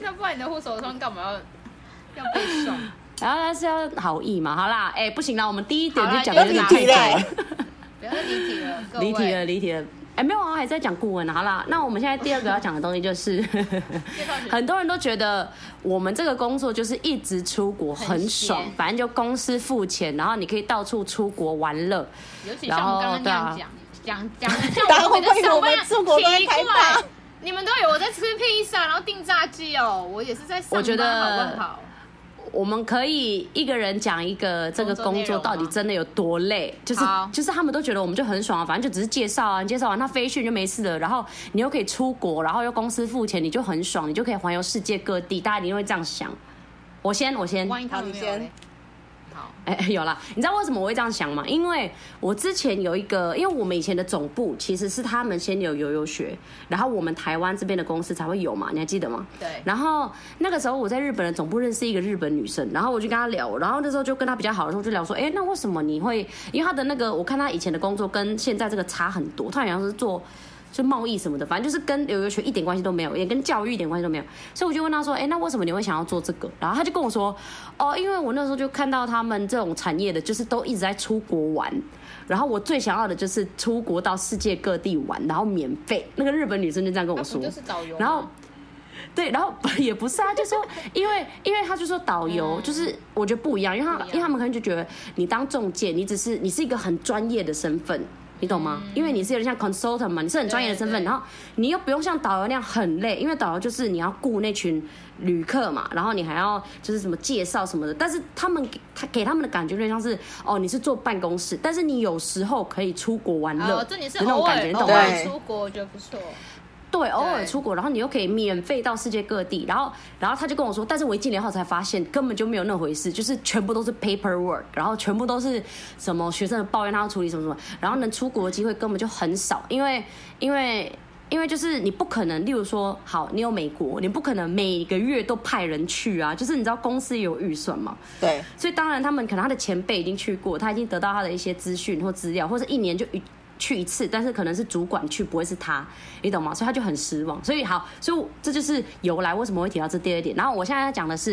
那不然你的护手霜干嘛要要被送？然后他是要好意嘛？好啦，哎、欸，不行啦，我们第一点就讲的离题 [LAUGHS] 了，不要离题了，离题了，离题了。哎，没有啊，还在讲顾问。好啦，那我们现在第二个要讲的东西就是，[LAUGHS] 很多人都觉得我们这个工作就是一直出国很爽，很反正就公司付钱，然后你可以到处出国玩乐。尤其像我刚刚这样讲，讲讲像我们的上班奇怪，你们都有我在吃披萨，然后订炸鸡哦，我也是在上班，我觉得好不好？我们可以一个人讲一个这个工作到底真的有多累，就是就是他们都觉得我们就很爽啊，反正就只是介绍啊，你介绍完他飞训就没事了，然后你又可以出国，然后又公司付钱，你就很爽，你就可以环游世界各地，大家一定会这样想。我先，我先，万一他们先。哎，有啦，你知道为什么我会这样想吗？因为我之前有一个，因为我们以前的总部其实是他们先有游游学，然后我们台湾这边的公司才会有嘛，你还记得吗？对。然后那个时候我在日本的总部认识一个日本女生，然后我就跟她聊，然后那时候就跟她比较好的时候就聊说，哎，那为什么你会？因为她的那个，我看她以前的工作跟现在这个差很多，她好像是做。就贸易什么的，反正就是跟留游学一点关系都没有，也跟教育一点关系都没有。所以我就问他说：“哎、欸，那为什么你会想要做这个？”然后他就跟我说：“哦，因为我那时候就看到他们这种产业的，就是都一直在出国玩。然后我最想要的就是出国到世界各地玩，然后免费。”那个日本女生就这样跟我说：“就是导游。”然后对，然后也不是啊，就说因为因为他就说导游就是我觉得不一样，因为他因为他们可能就觉得你当中介，你只是你是一个很专业的身份。你懂吗？因为你是有点像 consultant 嘛，你是很专业的身份，然后你又不用像导游那样很累，因为导游就是你要顾那群旅客嘛，然后你还要就是什么介绍什么的。但是他们给他给他们的感觉有点像是哦，你是坐办公室，但是你有时候可以出国玩乐，这你是偶尔你懂偶尔出国，我觉得不错。对，偶尔出国，然后你又可以免费到世界各地，然后，然后他就跟我说，但是我一进来后才发现，根本就没有那回事，就是全部都是 paperwork，然后全部都是什么学生的抱怨，他要处理什么什么，然后能出国的机会根本就很少，因为，因为，因为就是你不可能，例如说，好，你有美国，你不可能每个月都派人去啊，就是你知道公司也有预算嘛，对，所以当然他们可能他的前辈已经去过，他已经得到他的一些资讯或资料，或者一年就一。去一次，但是可能是主管去，不会是他，你懂吗？所以他就很失望。所以好，所以这就是由来为什么会提到这第二点。然后我现在要讲的是，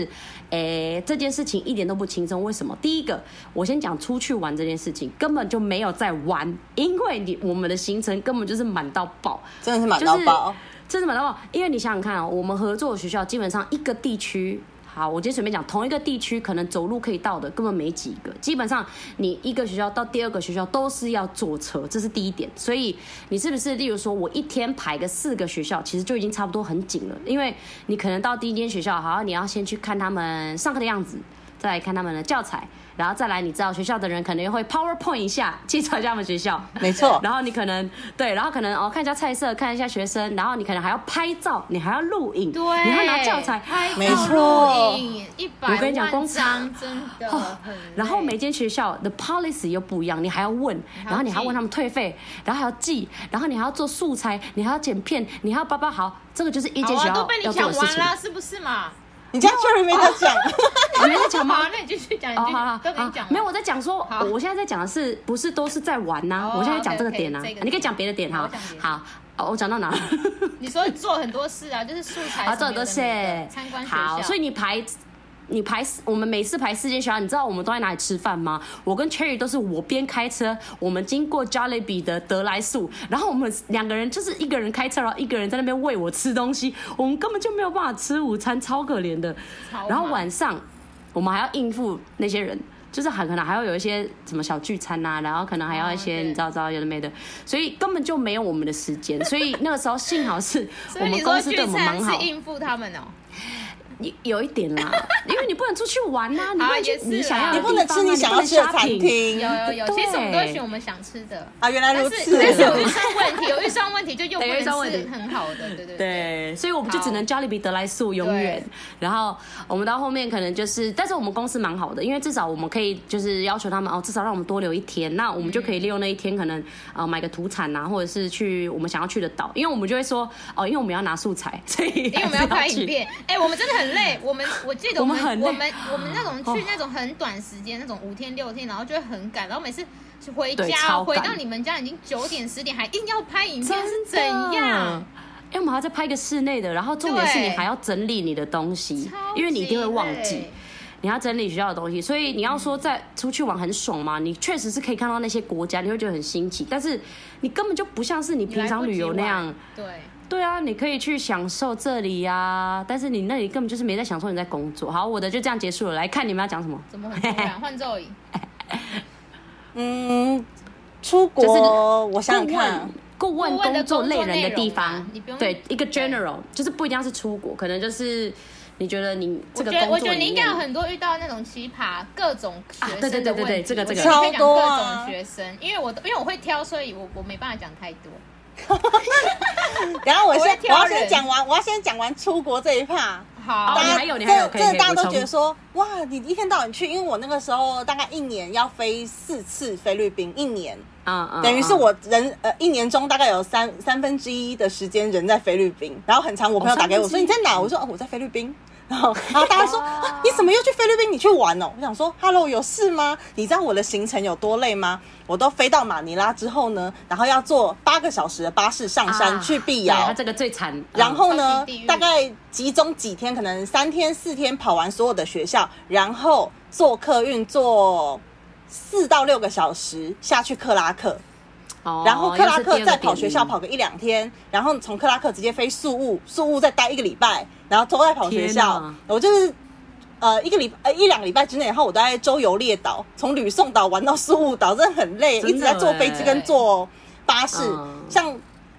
诶、欸，这件事情一点都不轻松。为什么？第一个，我先讲出去玩这件事情，根本就没有在玩，因为你我们的行程根本就是满到爆，真的是满到爆，真的满到爆。因为你想想看哦，我们合作的学校基本上一个地区。好，我今天随便讲，同一个地区可能走路可以到的根本没几个，基本上你一个学校到第二个学校都是要坐车，这是第一点。所以你是不是，例如说我一天排个四个学校，其实就已经差不多很紧了，因为你可能到第一间学校，好像，你要先去看他们上课的样子。再来看他们的教材。然后再来，你知道学校的人可能会 PowerPoint 一下介绍一下他们学校，没错。[LAUGHS] 然后你可能对，然后可能哦看一下菜色，看一下学生，然后你可能还要拍照，你还要录影，对，你还要拿教材，拍没错。一百我跟你讲，光张真的、哦。然后每间学校的 policy 又不一样，你还要问，然后你还要问他们退费，然后还要记，然后你还要做素材，你还要剪片，你还要包包好，这个就是一间学校要做的事情。都被你讲完了，是不是嘛？你家 Cherry 没在讲，你 [LAUGHS] 没在讲吗？那你继续讲。好，好好，都跟你讲。没有，我在讲说，我现在在讲的是，不是都是在玩呐？我现在讲这个点呢，你可以讲别的点哈。好，我讲到哪？你说做很多事啊，就是素材 [LAUGHS] 啊，做很多事。参观学校。好，所以你排。你排我们每次排四间学校，你知道我们都在哪里吃饭吗？我跟 Cherry 都是我边开车，我们经过 Jollibee 的德来素，然后我们两个人就是一个人开车，然后一个人在那边喂我吃东西，我们根本就没有办法吃午餐，超可怜的。然后晚上我们还要应付那些人，就是还可能还要有一些什么小聚餐呐、啊，然后可能还要一些你知道知道有的没的，所以根本就没有我们的时间。所以那个时候幸好是我们公司对我们蛮好，是应付他们哦。你有一点啦，[LAUGHS] 因为你不能出去玩呐，你不能去你想要你不能吃你想要吃的餐厅。有有有，其实我们都会选我们想吃的啊。原来如此，但是有预算问题，有预算问题就又不能 [LAUGHS] 吃很好的，对对对。所以我们就只能 Jollibee 得来速永远。然后我们到后面可能就是，但是我们公司蛮好的，因为至少我们可以就是要求他们哦，至少让我们多留一天，那我们就可以利用那一天，可能呃买个土产呐，或者是去我们想要去的岛，因为我们就会说哦，因为我们要拿素材，所以因为我们要拍影片。哎，我们真的很累，我们。我记得我们我们我们，我们那种去那种很短时间，那种五天六天，然后就会很赶，然后每次回家回到你们家已经九点十点，还硬要拍影片是怎样？因为，我们还要再拍个室内的，然后重点是你还要整理你的东西，因为你一定会忘记，你要整理学校的东西。所以你要说在出去玩很爽嘛？你确实是可以看到那些国家，你会觉得很新奇，但是你根本就不像是你平常旅游那样，对。对啊，你可以去享受这里呀、啊，但是你那里根本就是没在享受，你在工作。好，我的就这样结束了。来看你们要讲什么？怎么很突然？换座椅。嗯，出国，就是、我想想看，顾问工作累人的地方，对，一个 general，就是不一定要是出国，可能就是你觉得你这个工作，我觉得你应该有很多遇到那种奇葩各种学生的问题、啊、对对对对对，这个这个超多各种学生，因为我因为我会挑，所以我我没办法讲太多。[LAUGHS] 然后我先，我，我要先讲完，我要先讲完出国这一趴。好，大家还有你还有，这大家都觉得说，哇，你一天到晚去，因为我那个时候大概一年要飞四次菲律宾，一年，嗯嗯，等于是我人呃一年中大概有三三分之一的时间人在菲律宾，然后很长我朋友打给我说你在哪，我说哦我在菲律宾。然后，然后大家说啊，你怎么又去菲律宾？你去玩哦？我想说，Hello，有事吗？你知道我的行程有多累吗？我都飞到马尼拉之后呢，然后要坐八个小时的巴士上山去碧瑶。他这个最惨。然后呢，大概集中几天，可能三天四天跑完所有的学校，然后坐客运坐四到六个小时下去克拉克。然后克拉克再跑学校跑个一两天，然后从克拉克直接飞宿务，宿务再待一个礼拜，然后都在跑学校。我就是呃一个礼呃一两个礼拜之内，然后我都在周游列岛，从吕宋岛玩到宿务岛，真的很累，一直在坐飞机跟坐巴士，像。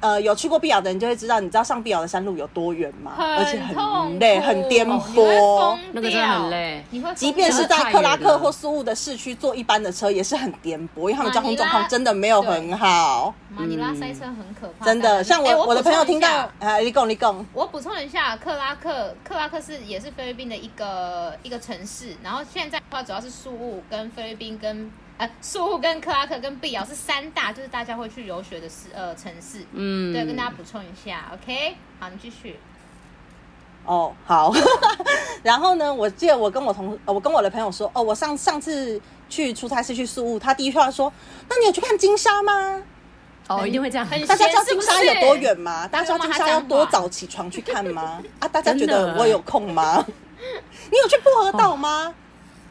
呃，有去过碧瑶的人就会知道，你知道上碧瑶的山路有多远吗？而且很累，很颠簸，那个真的很累。你会即便是在克拉克或苏务的市区坐一般的车，也是很颠簸，因为他们交通状况真的没有很好。马尼拉塞车很可怕，真的。像我我的朋友听到，啊，你讲你讲，我补充一下，克拉克克拉克是也是菲律宾的一个一个城市，然后现在的话主要是苏务跟菲律宾跟。呃，宿务跟克拉克跟碧瑶是三大，就是大家会去游学的市呃城市。嗯，对，跟大家补充一下，OK。好，你继续。哦，好。[LAUGHS] 然后呢，我记得我跟我同我跟我的朋友说，哦，我上上次去出差是去宿务，他第一句话说，那你有去看金沙吗？哦，一定会这样。大家知道金沙有多远吗？大家知道金沙要多早起床去看吗？[LAUGHS] 啊，大家觉得我有空吗？[LAUGHS] 你有去薄荷岛吗？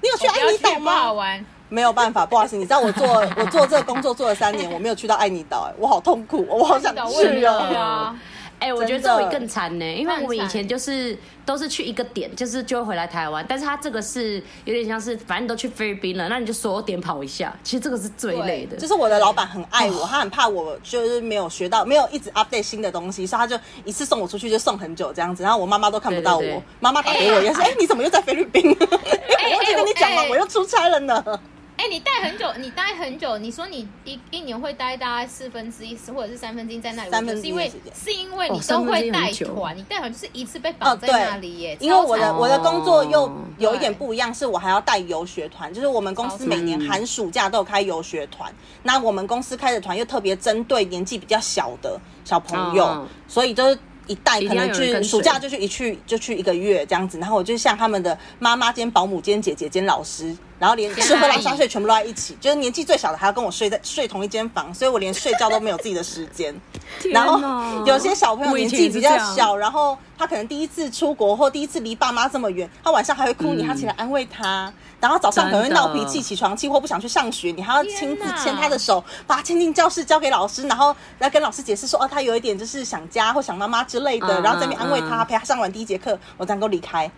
你有去爱妮岛吗？好玩。没有办法，不好意思，你知道我做 [LAUGHS] 我做这个工作做了三年，我没有去到爱尼岛，哎，我好痛苦，我好想去哦。哎，我觉得这会更惨呢，因为我们以前就是都是去一个点，就是就会回来台湾，但是他这个是有点像是反正都去菲律宾了，那你就所有点跑一下，其实这个是最累的。就是我的老板很爱我，他很怕我就是没有学到，没有一直 update 新的东西，所以他就一次送我出去就送很久这样子，然后我妈妈都看不到我，妈妈打给我也是，哎、欸，你怎么又在菲律宾？我忘记跟你讲了，我又出差了呢。哎、欸，你待很久，你待很久，你说你一一年会待大概四分之一或者是三分之一在那里，三分之一是因为是因为你都会带团，你带团就是一次被绑在那里耶。因为我的我的工作又有一点不一样，是我还要带游学团，就是我们公司每年寒暑假都有开游学团，那我们公司开的团又特别针对年纪比较小的小朋友，所以就是。一带可能去暑假就去一去就去一个月这样子，然后我就像他们的妈妈兼保姆兼姐姐兼老师，然后连吃喝拉撒睡全部都在一起，就是年纪最小的还要跟我睡在睡同一间房，所以我连睡觉都没有自己的时间。然后有些小朋友年纪比较小，然后他可能第一次出国或第一次离爸妈这么远，他晚上还会哭，你还要起来安慰他。然后早上可能会闹脾气，起床气或不想去上学，你还要亲自牵他的手，把他牵进教室交给老师，然后来跟老师解释说，哦，他有一点就是想家或想妈妈之类的，然后在那边安慰他，陪他上完第一节课，我才能够离开。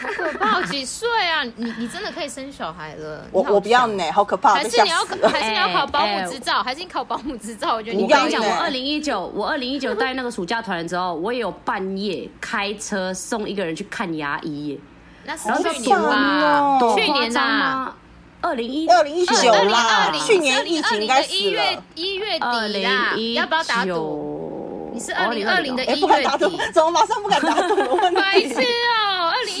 好可怕！几岁啊？你你真的可以生小孩了？我我不要呢，好可怕！还是你要还是你要考保姆执照？还是你考保姆执照？我觉得你我跟你讲，我二零一九我二零一九带那个暑假团的时候，我也有半夜开车送一个人去看牙医耶。那是去年吧？去年的，二零一二零一九啦，去年疫情应该是一月一月底啦。要不要打赌？你是二零二零的一月底，怎么马上不敢打赌了？白痴哦，二零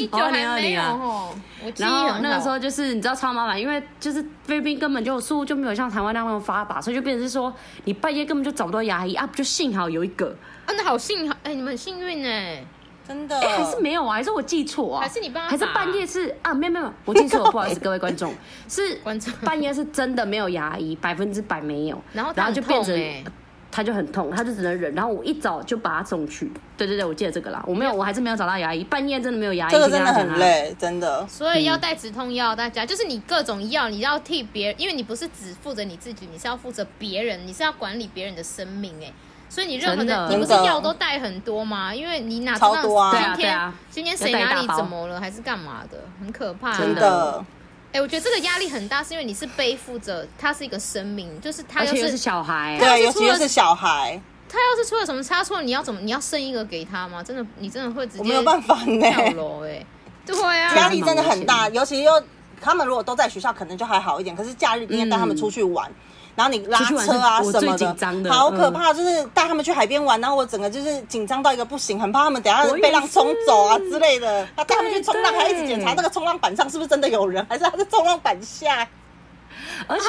一九还没有哦。然后那个时候就是你知道超麻烦，因为就是菲律宾根本就速度就没有像台湾那么发达，所以就变成是说你半夜根本就找不到牙医啊，就幸好有一个。啊，那好幸好，哎，你们很幸运哎。真的？哎，[LAUGHS] 还是没有啊？还是我记错啊？还是你帮？还是半夜是啊？没有没有，我记错了，[LAUGHS] 不好意思，各位观众，是半夜是真的没有牙医，百分之百没有。然后然后就变成他就很痛，他就只能忍。然后我一早就把他送去。对对对，我记得这个啦。我没有，我还是没有找到牙医。半夜真的没有牙医，这个真的很累，真的。所以要带止痛药，大家就是你各种药，你要替别人，因为你不是只负责你自己，你是要负责别人，你是要管理别人的生命哎。所以你任何的，你不是药都带很多吗？因为你哪知道今天今天谁哪里怎么了，还是干嘛的，很可怕。真的，哎，我觉得这个压力很大，是因为你是背负着他是一个生命，就是他又是小孩，对，尤其是小孩，他要是出了什么差错，你要怎么？你要生一个给他吗？真的，你真的会直接没有办法呢。跳楼哎，对啊，压力真的很大，尤其又他们如果都在学校，可能就还好一点。可是假日你要带他们出去玩。然后你拉车啊什么的，好可怕！就是带他们去海边玩，然后我整个就是紧张到一个不行，很怕他们等下被浪冲走啊之类的。他带他们去冲浪，还一直检查那个冲浪板上是不是真的有人，还是他在冲浪板下。而且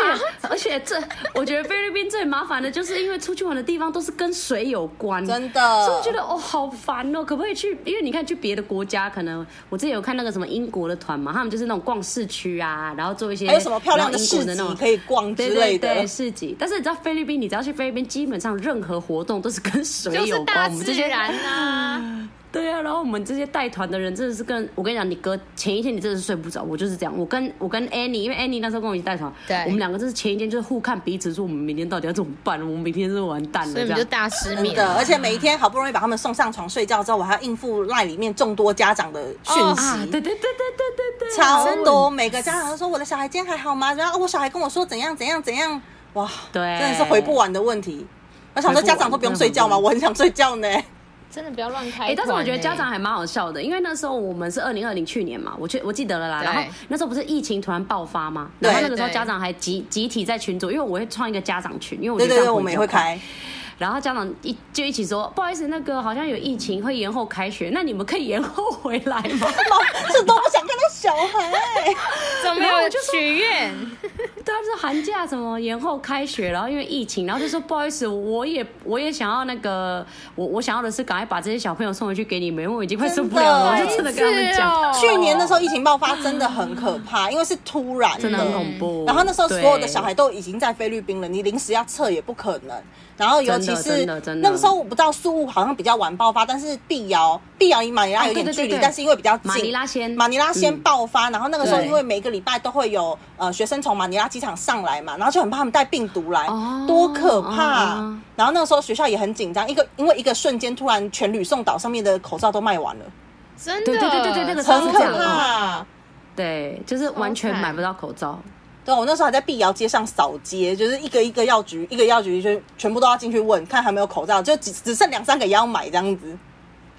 而且这，我觉得菲律宾最麻烦的就是因为出去玩的地方都是跟水有关，真的，所以我觉得哦好烦哦，可不可以去？因为你看去别的国家，可能我之前有看那个什么英国的团嘛，他们就是那种逛市区啊，然后做一些还有什么漂亮的市集可以逛之类的对对对市集。但是你知道菲律宾，你只要去菲律宾，基本上任何活动都是跟水有关，就是大自然啊。[LAUGHS] 对啊，然后我们这些带团的人真的是跟我跟你讲，你哥前一天你真的是睡不着，我就是这样。我跟我跟 Annie，因为 Annie 那时候跟我一起带团，对，我们两个就是前一天就是互看彼此，说我们明天到底要怎么办？我们明天是完蛋了，所以就大失眠的。而且每一天好不容易把他们送上床睡觉之后，我还要应付 LINE 里面众多家长的讯息。哦啊、对对对对对对对，超多，每个家长都说我的小孩今天还好吗？然后我小孩跟我说怎样怎样怎样，哇，对，真的是回不完的问题。我想说家长都不用睡觉吗？我很想睡觉呢。真的不要乱开。哎，但是我觉得家长还蛮好笑的，因为那时候我们是二零二零去年嘛，我记我记得了啦。然后那时候不是疫情突然爆发嘛，然后那个时候家长还集集体在群组，因为我会创一个家长群，因为我觉得这样我们也会开。然后家长一就一起说，不好意思，那个好像有疫情，会延后开学，那你们可以延后回来吗？[LAUGHS] 这都不想看到小孩，怎么没有就许愿？[LAUGHS] 对啊，就是寒假什么延后开学，然后因为疫情，然后就说不好意思，我也我也想要那个，我我想要的是赶快把这些小朋友送回去给你们，因为我已经快受不了了，我就真的跟他们讲。去年的时候疫情爆发真的很可怕，因为是突然的，真的很恐怖。然后那时候所有的小孩都已经在菲律宾了，你临时要撤也不可能。然后尤其是那个时候，我不知道宿雾好像比较晚爆发，但是碧瑶碧瑶离马尼拉有点距离，但是因为比较近，马尼拉先。马尼拉先爆发。然后那个时候，因为每个礼拜都会有呃学生从马尼拉机场上来嘛，然后就很怕他们带病毒来，哦、多可怕！哦、然后那个时候学校也很紧张，一个因为一个瞬间突然全吕宋岛上面的口罩都卖完了，真的，对对对对，那个很可怕，对，就是完全买不到口罩。对，我那时候还在碧瑶街上扫街，就是一个一个药局，一个药局就全部都要进去问，看还没有口罩，就只只剩两三个也要买这样子。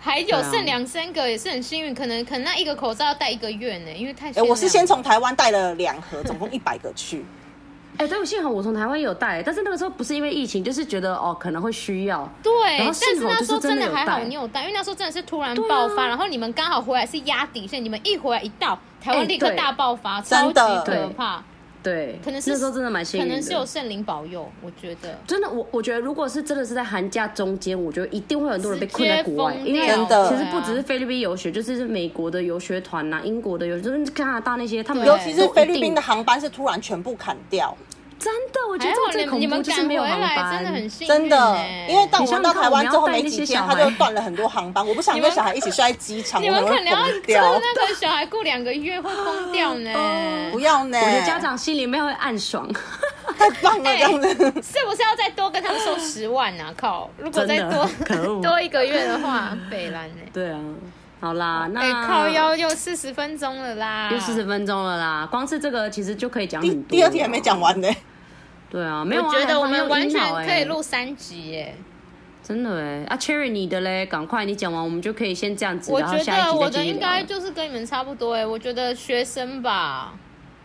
还有剩两三个也是很幸运，可能可能那一个口罩要戴一个月呢，因为太……哎，我是先从台湾带了两盒，总共一百个去。[LAUGHS] 哎，对，幸好我从台湾有带，但是那个时候不是因为疫情，就是觉得哦可能会需要。对，但是那时候真的还好，你有带，因为那时候真的是突然爆发，然后你们刚好回来是压底线，你们一回来一到台湾立刻大爆发，超级可怕。对，可能是那时候真的蛮幸运的，可能是有圣灵保佑，我觉得。真的，我我觉得如果是真的是在寒假中间，我觉得一定会有很多人被困在国外，因为真的。其实不只是菲律宾游学，就是美国的游学团呐、啊，英国的游，就是加拿大那些，他们尤其是菲律宾的航班是突然全部砍掉。真的，我觉得最恐怖就是没有航班，真的很幸运。真的，因为当我到台湾之后没几天，他就断了很多航班。我不想跟小孩一起睡在机场，你们可能要跟那个小孩过两个月会疯掉呢。不要呢，我的家长心里面会暗爽，太棒了，这样子是不是要再多跟他们收十万啊？靠，如果再多 [LAUGHS] 多一个月的话，北兰呢？对啊，好啦，那靠腰又四十分钟了啦，又四十分钟了啦，光是这个其实就可以讲很多。第二题还没讲完呢。对啊，没有啊，我觉得我们完全可以录三集耶，真的哎啊，Cherry 你的嘞，赶快你讲完，我们就可以先这样子。我觉得我的应该就是跟你们差不多哎，我觉得学生吧，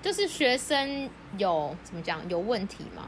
就是学生有怎么讲有问题吗？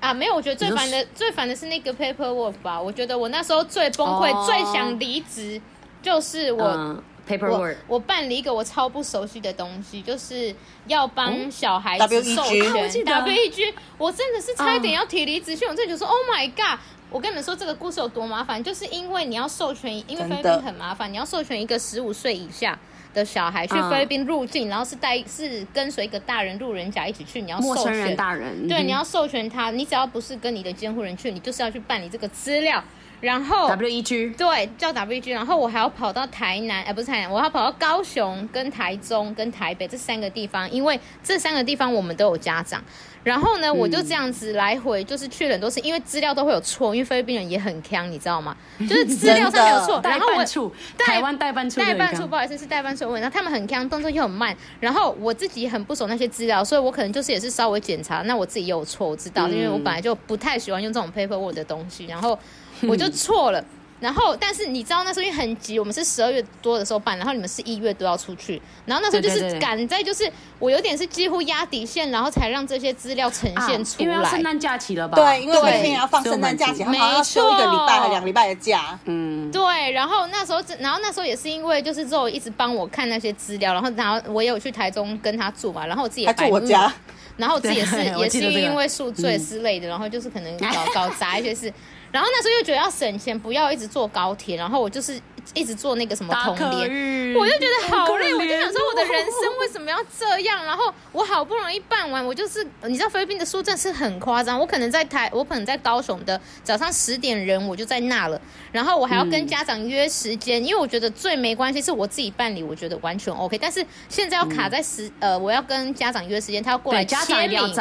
啊，没有，我觉得最烦的最烦的是那个 paperwork 吧，我觉得我那时候最崩溃、oh, 最想离职，就是我。Uh. Paperwork，我，我办理一个我超不熟悉的东西，就是要帮小孩子授权。WEG，我真的是差一点要提离职信，我真的就说 Oh my God！我跟你们说这个故事有多麻烦，就是因为你要授权，因为菲律宾很麻烦，你要授权一个十五岁以下的小孩去菲律宾入境，然后是带是跟随一个大人路人甲一起去，你要授权陌生人大人，对，你要授权他，你只要不是跟你的监护人去，你就是要去办理这个资料。然后 WEG 对，叫 WEG，然后我还要跑到台南，哎，不是台南，我要跑到高雄、跟台中、跟台北这三个地方，因为这三个地方我们都有家长。然后呢，我就这样子来回，就是去了很多次，因为资料都会有错，因为菲律宾人也很坑，你知道吗？[LAUGHS] 就是资料上没有错。然后我台湾代办处，代办处不好意思，是代办处问，然后他们很坑，动作又很慢。然后我自己很不熟那些资料，所以我可能就是也是稍微检查，那我自己也有错，我知道，因为我本来就不太喜欢用这种 paperwork 的东西，然后。我就错了，然后但是你知道那时候因为很急，我们是十二月多的时候办，然后你们是一月都要出去，然后那时候就是赶在就是我有点是几乎压底线，然后才让这些资料呈现出来。因为要圣诞假期了吧？对，因为每天要放圣诞假期，他们要休一个礼拜和两个礼拜的假。嗯，对。然后那时候，然后那时候也是因为就是之后一直帮我看那些资料，然后然后我也有去台中跟他住嘛，然后我自己也住我家，然后我自己也是 [LAUGHS] 也是因为宿醉之类的，然后就是可能搞搞砸一些事。然后那时候又觉得要省钱，不要一直坐高铁，然后我就是一直坐那个什么通联，我就觉得好累，我就想说我的人生为什么要这样？然后我好不容易办完，我就是你知道菲律宾的书证是很夸张，我可能在台，我可能在高雄的早上十点人我就在那了，然后我还要跟家长约时间，因为我觉得最没关系是我自己办理，我觉得完全 OK，但是现在要卡在时呃，我要跟家长约时间，他要过来签名。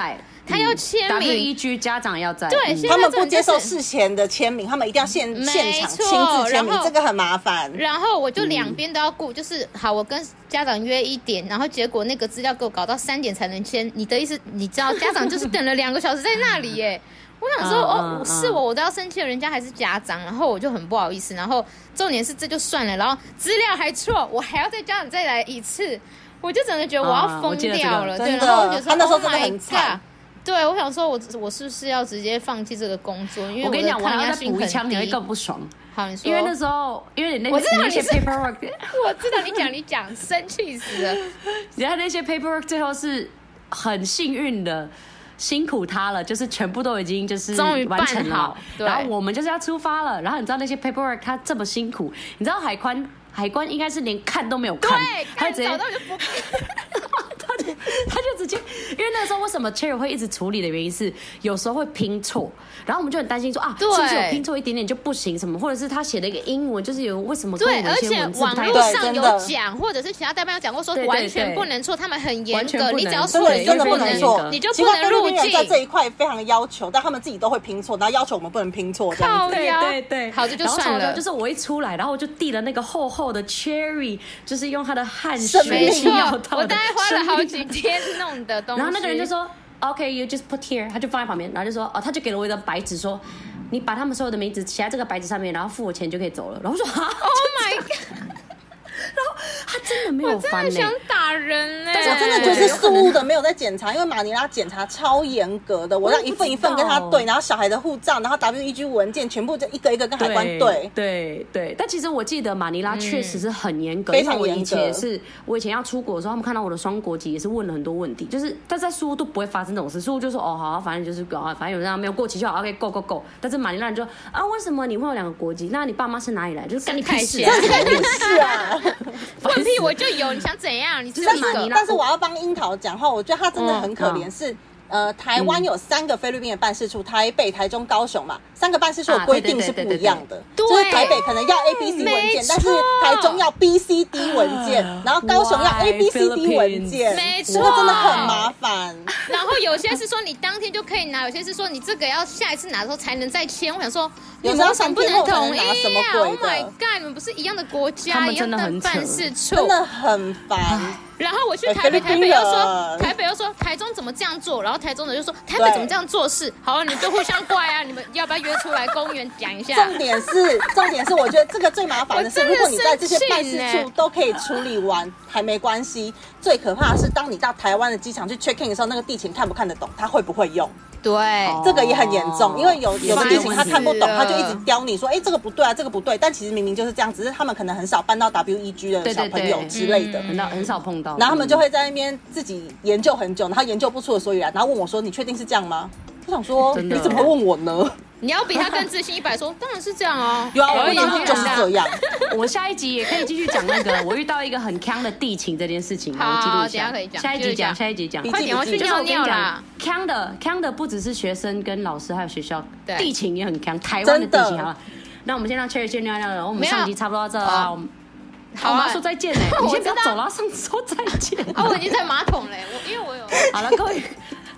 他要签名，WEG 家长要在，对，他们不接受事前的签名，他们一定要现现场亲自签名，这个很麻烦。然后我就两边都要顾，就是好，我跟家长约一点，然后结果那个资料给我搞到三点才能签。你的意思，你知道家长就是等了两个小时在那里耶。[LAUGHS] 我想说，哦，是我，我都要生气了，人家还是家长，然后我就很不好意思。然后重点是这就算了，然后资料还错，我还要再家长再来一次，我就真的觉得我要疯掉了。对，然后我就说他那时候真的很惨。对，我想说我，我我是不是要直接放弃这个工作？因为我，我跟你讲，我要再补一枪，你会更不爽。好，你说。因为那时候，因为你那我知道你是 paperwork，[LAUGHS] 我知道你讲你讲，生气死了。[LAUGHS] 然后那些 paperwork 最后是很幸运的，辛苦他了，就是全部都已经就是终于完成了。然后我们就是要出发了。然后你知道那些 paperwork 他这么辛苦，你知道海关海关应该是连看都没有看，对，他直接。[LAUGHS] [LAUGHS] 他就直接，因为那个时候为什么 Cherry 会一直处理的原因是，有时候会拼错，然后我们就很担心说啊，是不是有拼错一点点就不行什么，或者是他写了一个英文，就是有为什么对，而且网络上有讲，或者是其他代办有讲过说完全不能错，他们很严格，你只要错了真的不能错，你就不能入境。在这一块非常要求，但他们自己都会拼错，然后要求我们不能拼错。对对对，好的就算了。就是我一出来，然后我就递了那个厚厚的 Cherry，就是用他的汗水。我大概花了好几天弄的东西。然后那个人就说：“OK，you just put here。”他就放在旁边，然后就说：“哦，他就给了我一张白纸，说你把他们所有的名字写在这个白纸上面，然后付我钱就可以走了。”然后我说：“啊，Oh my god！” 然后他真的没有翻，想打人呢。但是我真的觉得是宿雾的没有在检查，因为马尼拉检查超严格的，我让一份一份跟他对，然后小孩的护照，然后 WEG 文件全部就一个一个跟海关对。对对，但其实我记得马尼拉确实是很严格，非常严格。是我以前要出国的时候，他们看到我的双国籍也是问了很多问题，就是但在宿雾都不会发生这种事，宿雾就说哦好，反正就是反正有人没有过期就好，OK go go go。但是马尼拉人就啊，为什么你会有两个国籍？那你爸妈是哪里来？就是跟你屁事啊，是啊。[LAUGHS] 问题我就有，你想怎样？你是马尼拉，但是我要帮樱桃讲话，我觉得他真的很可怜，是。呃，台湾有三个菲律宾的办事处，台北、台中、高雄嘛，三个办事处的规定是不一样的。就是台北可能要 A B C 文件，但是台中要 B C D 文件，然后高雄要 A B C D 文件，没错，真的很麻烦。然后有些是说你当天就可以拿，有些是说你这个要下一次拿的时候才能再签。我想说，有时候想不能统一啊？Oh my god，你们不是一样的国家，一样的办事处，真的很烦。然后我去台北，台北又说台北又说台中怎么这样做，然后台中的就说台北怎么这样做事。好，你们就互相怪啊！你们要不要约出来公园讲一下？重点是重点是，我觉得这个最麻烦的是，如果你在这些办事处都可以处理完，还没关系。最可怕的是，当你到台湾的机场去 check in 的时候，那个地勤看不看得懂，他会不会用？对，这个也很严重，因为有有的地勤他看不懂，他就一直刁你说，哎，这个不对啊，这个不对。但其实明明就是这样，只是他们可能很少搬到 WEG 的小朋友之类的，很少很少碰到。然后他们就会在那边自己研究很久，然后研究不出个所以然，然后问我说：“你确定是这样吗？”我想说，[LAUGHS] 你怎么会问我呢？你要比他更自信一百，说 [LAUGHS] 当然是这样啊，有啊，我以为就是这样。[LAUGHS] 我下一集也可以继续讲那个，我遇到一个很坑的地勤这件事情，好，等下可以讲，下一集讲，下一集讲，快点，我去尿尿啦。坑的坑的不只是学生跟老师，还有学校地勤也很坑，台湾的地勤好了。那我们先让 Cherry 先尿尿了，我们上集差不多到这啊。好，我们要说再见嘞，你先不要走了，上次说再见。啊，我已经在马桶嘞，我因为我有。[LAUGHS] 好了，各位。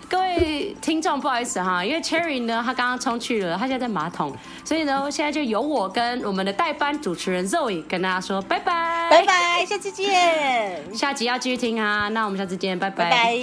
各位听众，不好意思哈，因为 Cherry 呢，他刚刚冲去了，他现在在马桶，所以呢，现在就由我跟我们的代班主持人 Zoe 跟大家说拜拜，拜拜，下次见，下集要继续听啊，那我们下次见，拜拜。拜拜。